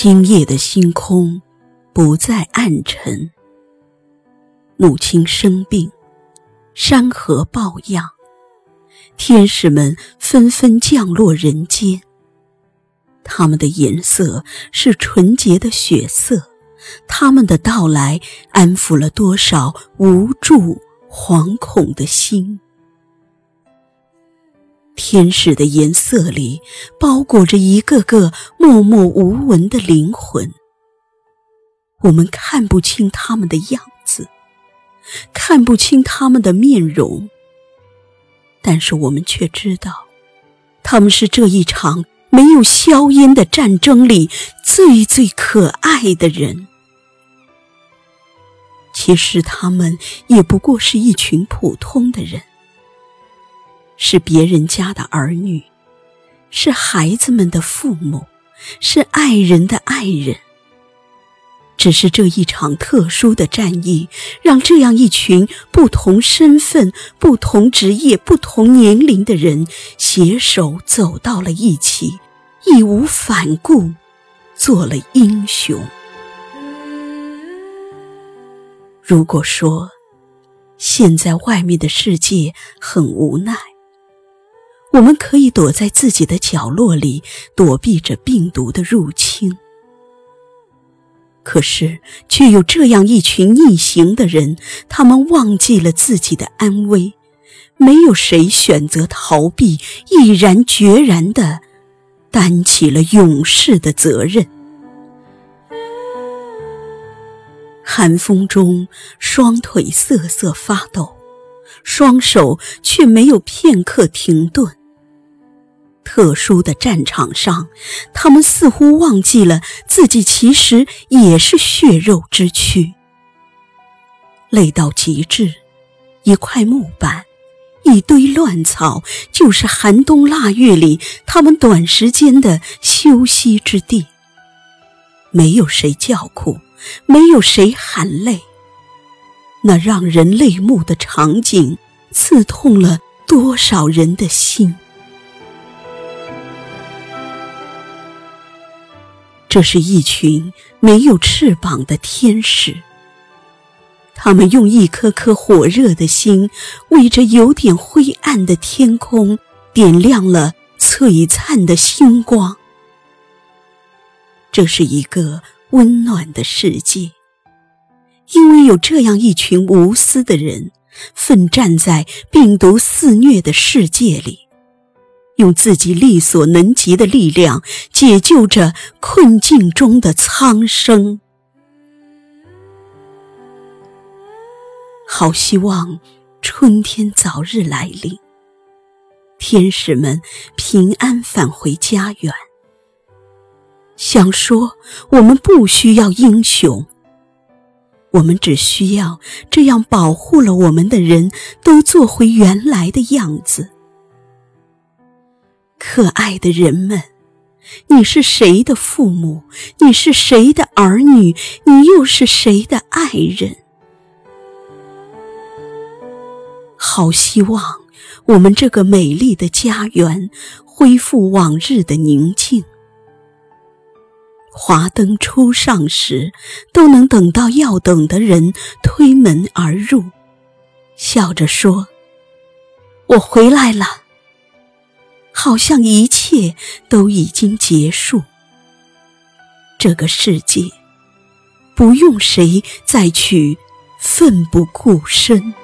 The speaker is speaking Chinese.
今夜的星空不再暗沉。母亲生病，山河抱恙，天使们纷纷降落人间。他们的颜色是纯洁的血色，他们的到来安抚了多少无助、惶恐的心。天使的颜色里包裹着一个个默默无闻的灵魂，我们看不清他们的样子，看不清他们的面容，但是我们却知道，他们是这一场没有硝烟的战争里最最可爱的人。其实他们也不过是一群普通的人。是别人家的儿女，是孩子们的父母，是爱人的爱人。只是这一场特殊的战役，让这样一群不同身份、不同职业、不同年龄的人携手走到了一起，义无反顾，做了英雄。如果说现在外面的世界很无奈，我们可以躲在自己的角落里，躲避着病毒的入侵。可是，却有这样一群逆行的人，他们忘记了自己的安危，没有谁选择逃避，毅然决然地担起了勇士的责任。寒风中，双腿瑟瑟发抖，双手却没有片刻停顿。特殊的战场上，他们似乎忘记了自己其实也是血肉之躯。累到极致，一块木板，一堆乱草，就是寒冬腊月里他们短时间的休息之地。没有谁叫苦，没有谁喊累，那让人泪目的场景，刺痛了多少人的心。这是一群没有翅膀的天使，他们用一颗颗火热的心，为这有点灰暗的天空点亮了璀璨的星光。这是一个温暖的世界，因为有这样一群无私的人，奋战在病毒肆虐的世界里。用自己力所能及的力量，解救着困境中的苍生。好希望春天早日来临，天使们平安返回家园。想说，我们不需要英雄，我们只需要这样保护了我们的人都做回原来的样子。可爱的人们，你是谁的父母？你是谁的儿女？你又是谁的爱人？好希望我们这个美丽的家园恢复往日的宁静。华灯初上时，都能等到要等的人推门而入，笑着说：“我回来了。”好像一切都已经结束，这个世界不用谁再去奋不顾身。